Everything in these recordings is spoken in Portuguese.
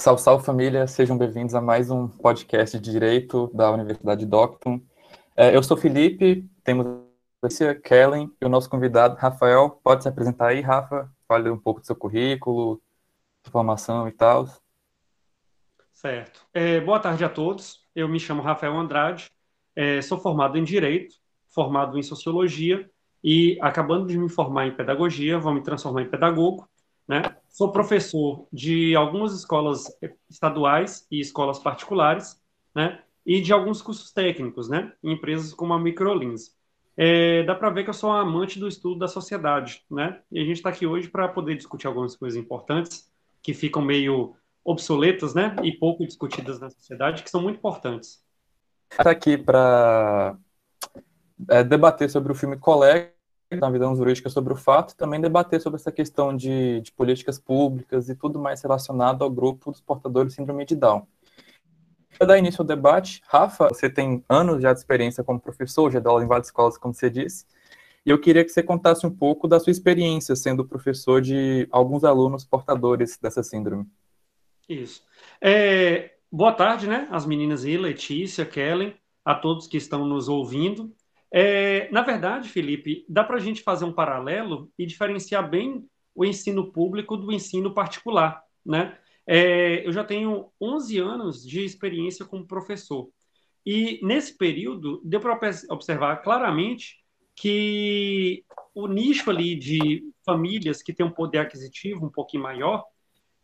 Salve, salve família, sejam bem-vindos a mais um podcast de Direito da Universidade Docton. É, eu sou Felipe, temos a Kellen e o nosso convidado, Rafael. Pode se apresentar aí, Rafa? Fale um pouco do seu currículo, sua formação e tal. Certo. É, boa tarde a todos. Eu me chamo Rafael Andrade, é, sou formado em Direito, formado em Sociologia e acabando de me formar em Pedagogia, vou me transformar em pedagogo. Né? Sou professor de algumas escolas estaduais e escolas particulares, né? E de alguns cursos técnicos, né? Em empresas como a Microlins. É, dá para ver que eu sou um amante do estudo da sociedade, né? E a gente está aqui hoje para poder discutir algumas coisas importantes que ficam meio obsoletas, né? E pouco discutidas na sociedade, que são muito importantes. Está aqui para é, debater sobre o filme Colega, na visão jurídica sobre o fato, e também debater sobre essa questão de, de, políticas públicas e tudo mais relacionado ao grupo dos portadores de síndrome de Down. Para dar início ao debate, Rafa, você tem anos já de experiência como professor, já deu aula em várias escolas, como você disse, e eu queria que você contasse um pouco da sua experiência sendo professor de alguns alunos portadores dessa síndrome. Isso. É, boa tarde, né, as meninas aí, Letícia, Kellen, a todos que estão nos ouvindo. É, na verdade, Felipe, dá para a gente fazer um paralelo e diferenciar bem o ensino público do ensino particular, né? É, eu já tenho 11 anos de experiência como professor. E nesse período, deu para observar claramente que o nicho ali de famílias que tem um poder aquisitivo um pouquinho maior,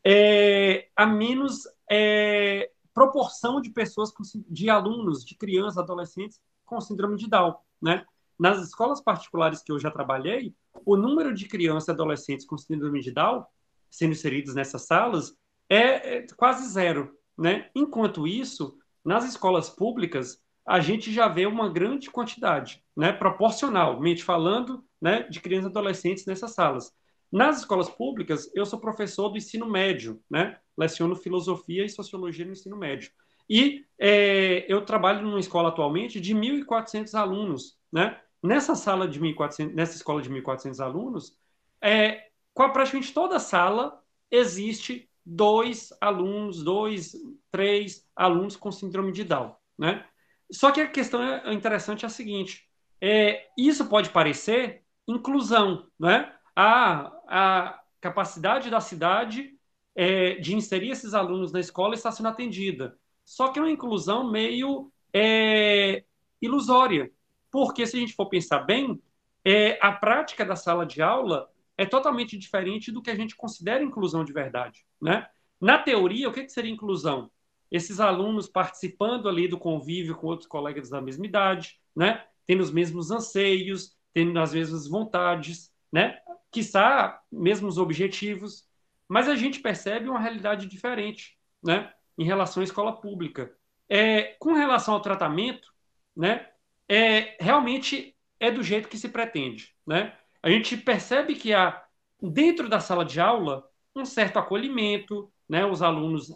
é, a menos é, proporção de pessoas, de alunos, de crianças, adolescentes com síndrome de Down né? Nas escolas particulares que eu já trabalhei, o número de crianças e adolescentes com síndrome de Down sendo inseridos nessas salas é, é quase zero, né? Enquanto isso, nas escolas públicas, a gente já vê uma grande quantidade, né, proporcionalmente falando, né, de crianças e adolescentes nessas salas. Nas escolas públicas, eu sou professor do ensino médio, né, leciono filosofia e sociologia no ensino médio. E é, eu trabalho numa escola atualmente de 1.400 alunos, né? Nessa sala de 1.400, nessa escola de 1.400 alunos, é, com praticamente toda a sala existe dois alunos, dois, três alunos com síndrome de Down, né? Só que a questão é interessante é a seguinte: é, isso pode parecer inclusão, né? A, a capacidade da cidade é, de inserir esses alunos na escola está sendo atendida. Só que é uma inclusão meio é, ilusória, porque se a gente for pensar bem, é, a prática da sala de aula é totalmente diferente do que a gente considera inclusão de verdade, né? Na teoria, o que, que seria inclusão? Esses alunos participando ali do convívio com outros colegas da mesma idade, né? Tendo os mesmos anseios, tendo as mesmas vontades, né? Quiçá, mesmos objetivos, mas a gente percebe uma realidade diferente, né? Em relação à escola pública. É, com relação ao tratamento, né, é, realmente é do jeito que se pretende. Né? A gente percebe que há, dentro da sala de aula, um certo acolhimento, né, os alunos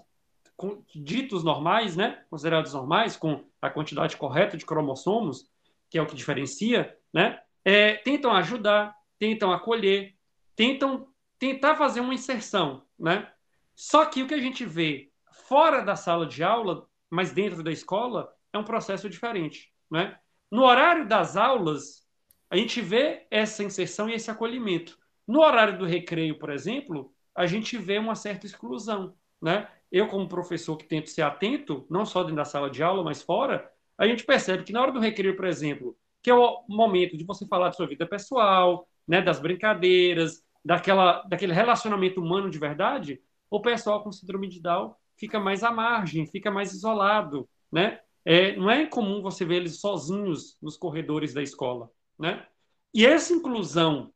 ditos normais, né, considerados normais, com a quantidade correta de cromossomos, que é o que diferencia, né, é, tentam ajudar, tentam acolher, tentam tentar fazer uma inserção, né? Só que o que a gente vê fora da sala de aula, mas dentro da escola, é um processo diferente. Né? No horário das aulas, a gente vê essa inserção e esse acolhimento. No horário do recreio, por exemplo, a gente vê uma certa exclusão. Né? Eu, como professor que tento ser atento, não só dentro da sala de aula, mas fora, a gente percebe que na hora do recreio, por exemplo, que é o momento de você falar de sua vida pessoal, né, das brincadeiras, daquela, daquele relacionamento humano de verdade, o pessoal com síndrome de Down fica mais à margem, fica mais isolado, né? É, não é comum você ver eles sozinhos nos corredores da escola, né? E essa inclusão,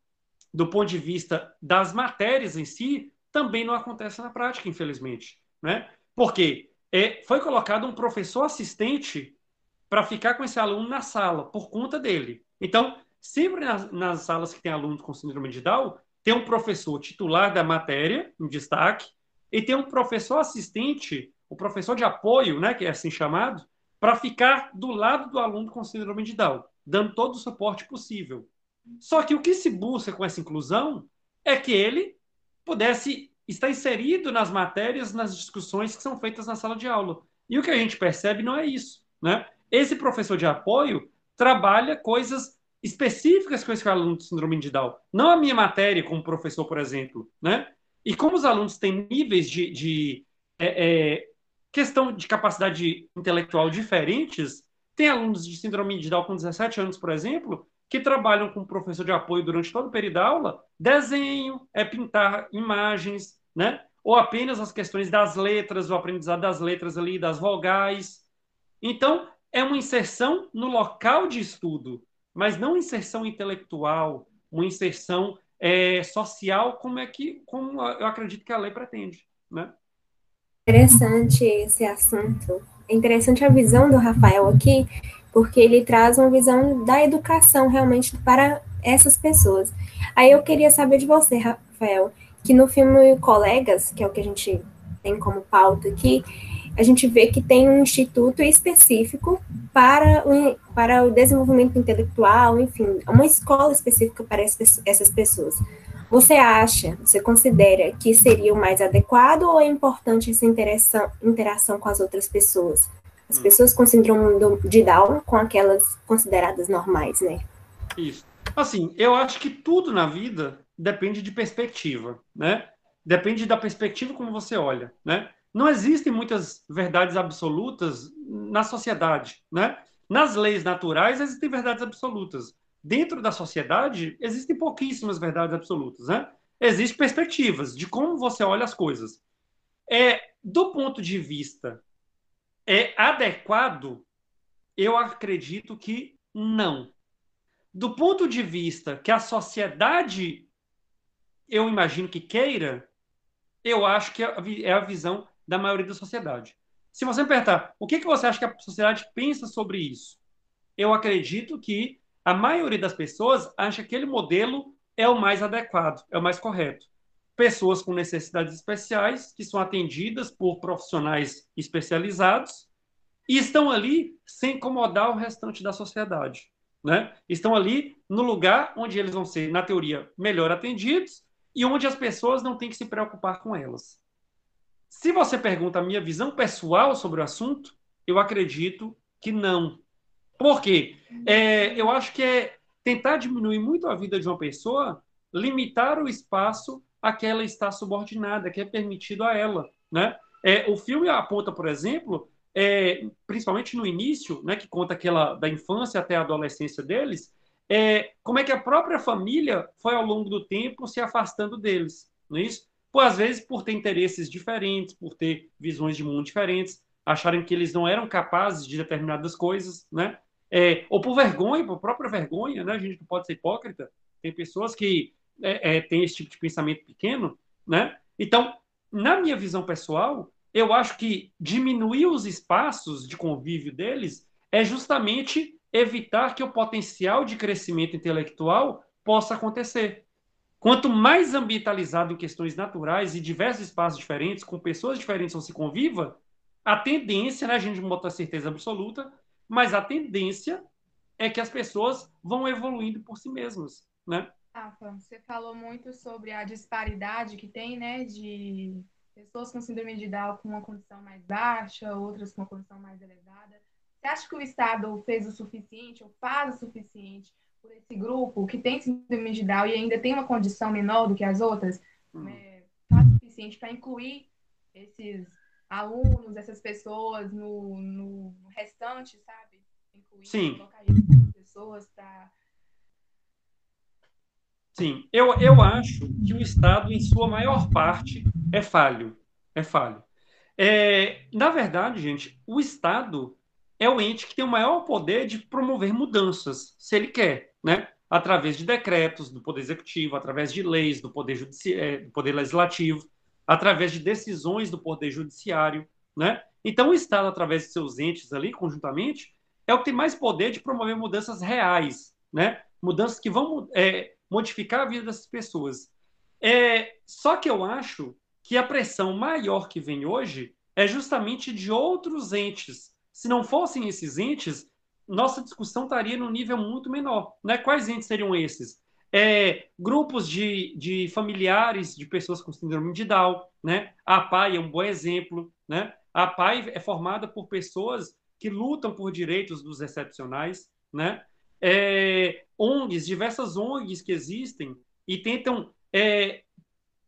do ponto de vista das matérias em si, também não acontece na prática, infelizmente, né? Porque é, foi colocado um professor assistente para ficar com esse aluno na sala, por conta dele. Então, sempre nas, nas salas que tem alunos com síndrome de Down, tem um professor titular da matéria, em destaque, e tem um professor assistente, o professor de apoio, né, que é assim chamado, para ficar do lado do aluno com síndrome de Down, dando todo o suporte possível. Só que o que se busca com essa inclusão é que ele pudesse está inserido nas matérias, nas discussões que são feitas na sala de aula. E o que a gente percebe não é isso. Né? Esse professor de apoio trabalha coisas específicas com esse aluno de síndrome de Down. Não a minha matéria como professor, por exemplo. Né? E como os alunos têm níveis de, de é, é, questão de capacidade intelectual diferentes, tem alunos de síndrome de Down com 17 anos, por exemplo, que trabalham com professor de apoio durante todo o período da aula, desenho, é pintar imagens, né? Ou apenas as questões das letras, o aprendizado das letras ali, das vogais. Então, é uma inserção no local de estudo, mas não inserção intelectual, uma inserção é, social, como é que, como eu acredito que a lei pretende, né? Interessante esse assunto. É interessante a visão do Rafael aqui, porque ele traz uma visão da educação realmente para essas pessoas. Aí eu queria saber de você, Rafael, que no filme Colegas, que é o que a gente tem como pauta aqui, a gente vê que tem um instituto específico para o, para o desenvolvimento intelectual, enfim, uma escola específica para essas pessoas. Você acha, você considera que seria o mais adequado ou é importante essa interação, interação com as outras pessoas? As hum. pessoas com síndrome de Down com aquelas consideradas normais, né? Isso. Assim, eu acho que tudo na vida depende de perspectiva, né? Depende da perspectiva como você olha, né? Não existem muitas verdades absolutas na sociedade, né? Nas leis naturais existem verdades absolutas. Dentro da sociedade existem pouquíssimas verdades absolutas, né? Existem perspectivas de como você olha as coisas. É do ponto de vista é adequado? Eu acredito que não. Do ponto de vista que a sociedade, eu imagino que queira, eu acho que é a visão da maioria da sociedade. Se você me perguntar, o que, que você acha que a sociedade pensa sobre isso? Eu acredito que a maioria das pessoas acha que aquele modelo é o mais adequado, é o mais correto. Pessoas com necessidades especiais, que são atendidas por profissionais especializados, e estão ali sem incomodar o restante da sociedade. Né? Estão ali no lugar onde eles vão ser, na teoria, melhor atendidos e onde as pessoas não têm que se preocupar com elas. Se você pergunta a minha visão pessoal sobre o assunto, eu acredito que não. Por quê? É, eu acho que é tentar diminuir muito a vida de uma pessoa, limitar o espaço a que ela está subordinada, que é permitido a ela. Né? É, o filme aponta, por exemplo, é, principalmente no início, né, que conta aquela da infância até a adolescência deles, é, como é que a própria família foi ao longo do tempo se afastando deles, não é isso? Por, às vezes por ter interesses diferentes, por ter visões de mundo diferentes, acharem que eles não eram capazes de determinadas coisas, né? É, ou por vergonha, por própria vergonha, né? A gente não pode ser hipócrita. Tem pessoas que é, é, têm esse tipo de pensamento pequeno, né? Então, na minha visão pessoal, eu acho que diminuir os espaços de convívio deles é justamente evitar que o potencial de crescimento intelectual possa acontecer. Quanto mais ambientalizado em questões naturais e diversos espaços diferentes, com pessoas diferentes você conviva, a tendência, né, a gente não bota certeza absoluta, mas a tendência é que as pessoas vão evoluindo por si mesmas, né? Rafa, você falou muito sobre a disparidade que tem, né, de pessoas com síndrome de Down com uma condição mais baixa, outras com uma condição mais elevada. Você acha que o Estado fez o suficiente ou faz o suficiente por esse grupo que tem síndrome de Down e ainda tem uma condição menor do que as outras? Hum. É, faz o suficiente para incluir esses alunos, essas pessoas no, no restante, sabe? Incluir, Sim. pessoas para Sim, eu, eu acho que o Estado, em sua maior parte, é falho. É falho. É, na verdade, gente, o Estado é o ente que tem o maior poder de promover mudanças, se ele quer, né? Através de decretos do Poder Executivo, através de leis do Poder, Judici é, do poder Legislativo, através de decisões do Poder Judiciário, né? Então, o Estado, através de seus entes ali, conjuntamente, é o que tem mais poder de promover mudanças reais, né? Mudanças que vão é, modificar a vida dessas pessoas. É, só que eu acho que a pressão maior que vem hoje é justamente de outros entes. Se não fossem esses entes, nossa discussão estaria num nível muito menor. Né? Quais entes seriam esses? é, grupos de, de familiares de pessoas com síndrome de Down, né? A PAI é um bom exemplo, né? A PAI é formada por pessoas que lutam por direitos dos excepcionais, né? É, ONGs, diversas ONGs que existem e tentam é,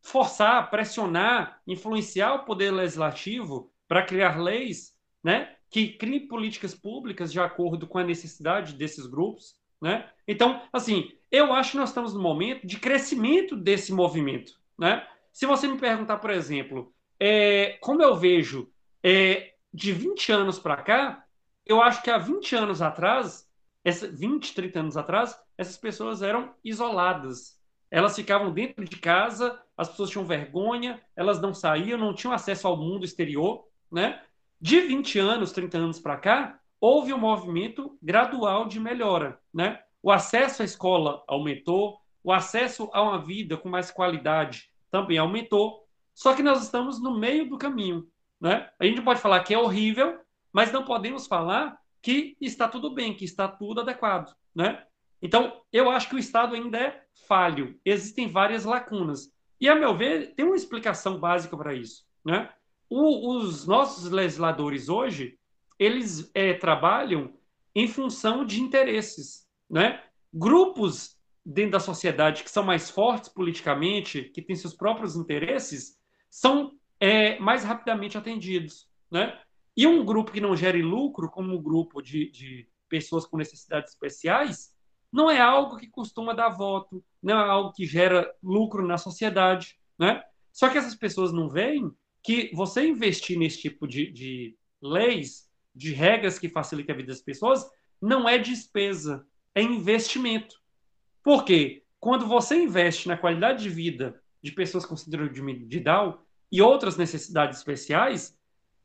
forçar, pressionar, influenciar o poder legislativo para criar leis, né? Que criem políticas públicas de acordo com a necessidade desses grupos, né? Então, assim, eu acho que nós estamos no momento de crescimento desse movimento, né? Se você me perguntar, por exemplo, é, como eu vejo é, de 20 anos para cá, eu acho que há 20 anos atrás, essa, 20, 30 anos atrás, essas pessoas eram isoladas. Elas ficavam dentro de casa, as pessoas tinham vergonha, elas não saíam, não tinham acesso ao mundo exterior, né? De 20 anos, 30 anos para cá, houve um movimento gradual de melhora, né? O acesso à escola aumentou, o acesso a uma vida com mais qualidade também aumentou. Só que nós estamos no meio do caminho, né? A gente pode falar que é horrível, mas não podemos falar que está tudo bem, que está tudo adequado, né? Então, eu acho que o Estado ainda é falho. Existem várias lacunas. E, a meu ver, tem uma explicação básica para isso, né? O, os nossos legisladores hoje, eles é, trabalham em função de interesses, né? Grupos dentro da sociedade que são mais fortes politicamente, que têm seus próprios interesses, são é, mais rapidamente atendidos, né? E um grupo que não gere lucro, como um grupo de, de pessoas com necessidades especiais, não é algo que costuma dar voto, não é algo que gera lucro na sociedade, né? Só que essas pessoas não veem que você investir nesse tipo de, de leis, de regras que facilitem a vida das pessoas, não é despesa, é investimento. Por quê? Quando você investe na qualidade de vida de pessoas com síndrome de Down e outras necessidades especiais,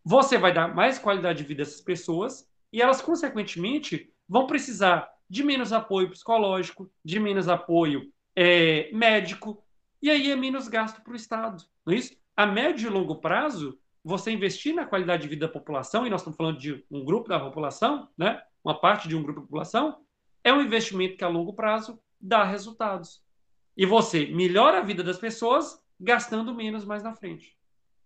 você vai dar mais qualidade de vida a essas pessoas e elas, consequentemente, vão precisar de menos apoio psicológico, de menos apoio é, médico, e aí é menos gasto para o Estado. Não é isso? A médio e longo prazo, você investir na qualidade de vida da população, e nós estamos falando de um grupo da população, né? uma parte de um grupo da população, é um investimento que a longo prazo dá resultados. E você melhora a vida das pessoas gastando menos mais na frente.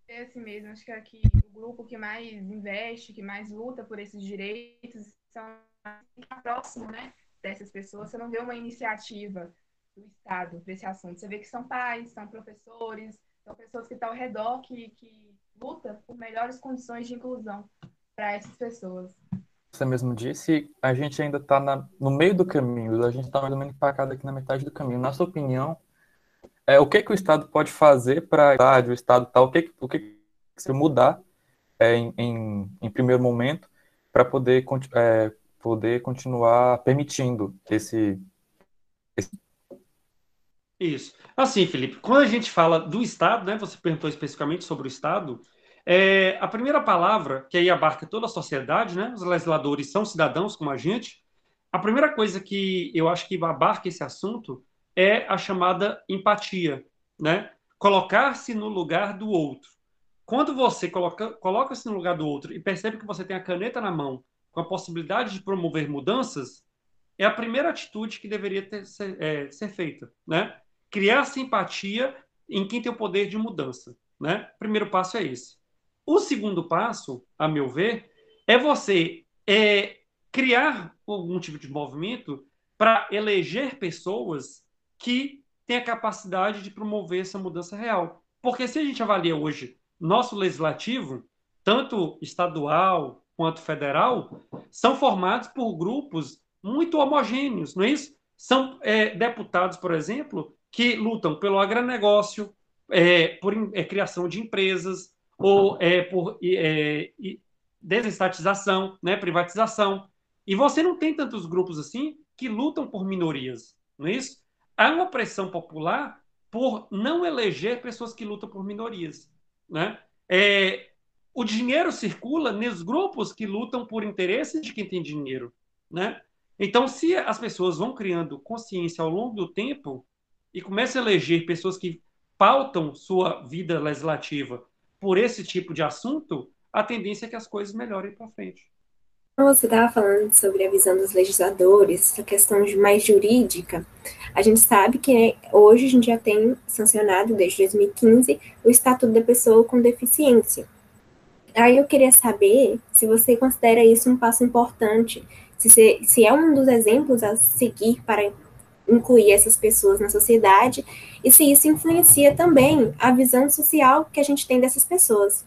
É assim mesmo, acho que aqui o grupo que mais investe, que mais luta por esses direitos, são próximo, né, dessas pessoas. Você não vê uma iniciativa do Estado para esse assunto. Você vê que são pais, são professores, são pessoas que estão ao redor que, que lutam por melhores condições de inclusão para essas pessoas. Você mesmo disse, a gente ainda está no meio do caminho, a gente está mais ou menos empacado aqui na metade do caminho. Na sua opinião, é, o que, que o Estado pode fazer para o Estado tal, o que, o que se mudar é, em, em, em, primeiro momento para poder, é, poder continuar permitindo esse, Isso. Assim, Felipe, quando a gente fala do Estado, né, você perguntou especificamente sobre o Estado, é, a primeira palavra, que aí abarca toda a sociedade, né, os legisladores são cidadãos como a gente, a primeira coisa que eu acho que abarca esse assunto é a chamada empatia, né? Colocar-se no lugar do outro. Quando você coloca, coloca-se no lugar do outro e percebe que você tem a caneta na mão com a possibilidade de promover mudanças, é a primeira atitude que deveria ter, ser, é, ser feita, né? Criar simpatia em quem tem o poder de mudança, né? O primeiro passo é esse. O segundo passo, a meu ver, é você é, criar algum tipo de movimento para eleger pessoas que tem a capacidade de promover essa mudança real. Porque se a gente avalia hoje nosso legislativo, tanto estadual quanto federal, são formados por grupos muito homogêneos, não é isso? São é, deputados, por exemplo, que lutam pelo agronegócio, é, por é, criação de empresas, ou é, por é, desestatização, né, privatização. E você não tem tantos grupos assim que lutam por minorias, não é isso? há uma pressão popular por não eleger pessoas que lutam por minorias. Né? É, o dinheiro circula nos grupos que lutam por interesses de quem tem dinheiro. Né? Então, se as pessoas vão criando consciência ao longo do tempo e começam a eleger pessoas que pautam sua vida legislativa por esse tipo de assunto, a tendência é que as coisas melhorem para frente. você estava falando sobre a visão dos legisladores, essa questão de mais jurídica, a gente sabe que hoje a gente já tem sancionado, desde 2015, o Estatuto da Pessoa com Deficiência. Aí eu queria saber se você considera isso um passo importante, se, se é um dos exemplos a seguir para incluir essas pessoas na sociedade e se isso influencia também a visão social que a gente tem dessas pessoas.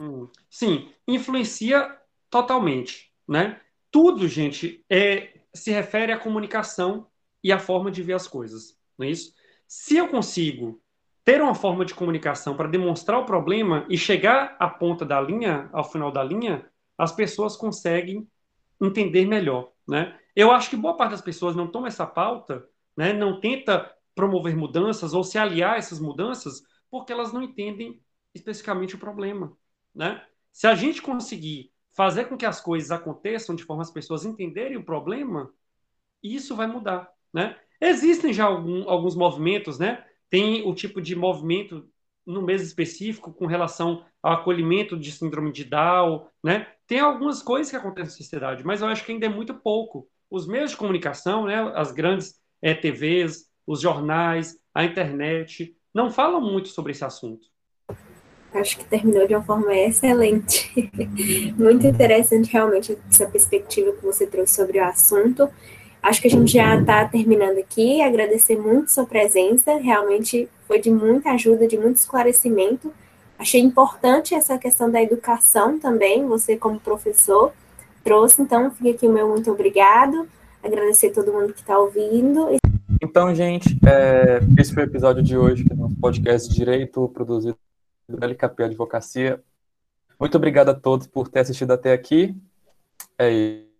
Hum, sim, influencia totalmente, né? Tudo, gente, é, se refere à comunicação e à forma de ver as coisas, não é isso? Se eu consigo ter uma forma de comunicação para demonstrar o problema e chegar à ponta da linha, ao final da linha, as pessoas conseguem entender melhor, né? Eu acho que boa parte das pessoas não toma essa pauta, né? Não tenta promover mudanças ou se aliar a essas mudanças porque elas não entendem especificamente o problema, né? Se a gente conseguir fazer com que as coisas aconteçam de forma as pessoas entenderem o problema, isso vai mudar, né? Existem já algum, alguns movimentos, né? Tem o tipo de movimento no mês específico com relação ao acolhimento de síndrome de Down, né? Tem algumas coisas que acontecem na sociedade, mas eu acho que ainda é muito pouco. Os meios de comunicação, né? As grandes é, TVs, os jornais, a internet, não falam muito sobre esse assunto. Acho que terminou de uma forma excelente. Muito interessante, realmente, essa perspectiva que você trouxe sobre o assunto. Acho que a gente já está terminando aqui. Agradecer muito sua presença. Realmente foi de muita ajuda, de muito esclarecimento. Achei importante essa questão da educação também, você como professor trouxe. Então, fica aqui o meu muito obrigado. Agradecer a todo mundo que está ouvindo. Então, gente, é, esse foi o episódio de hoje do nosso podcast Direito, produzido do LKP Advocacia. Muito obrigado a todos por ter assistido até aqui. É isso.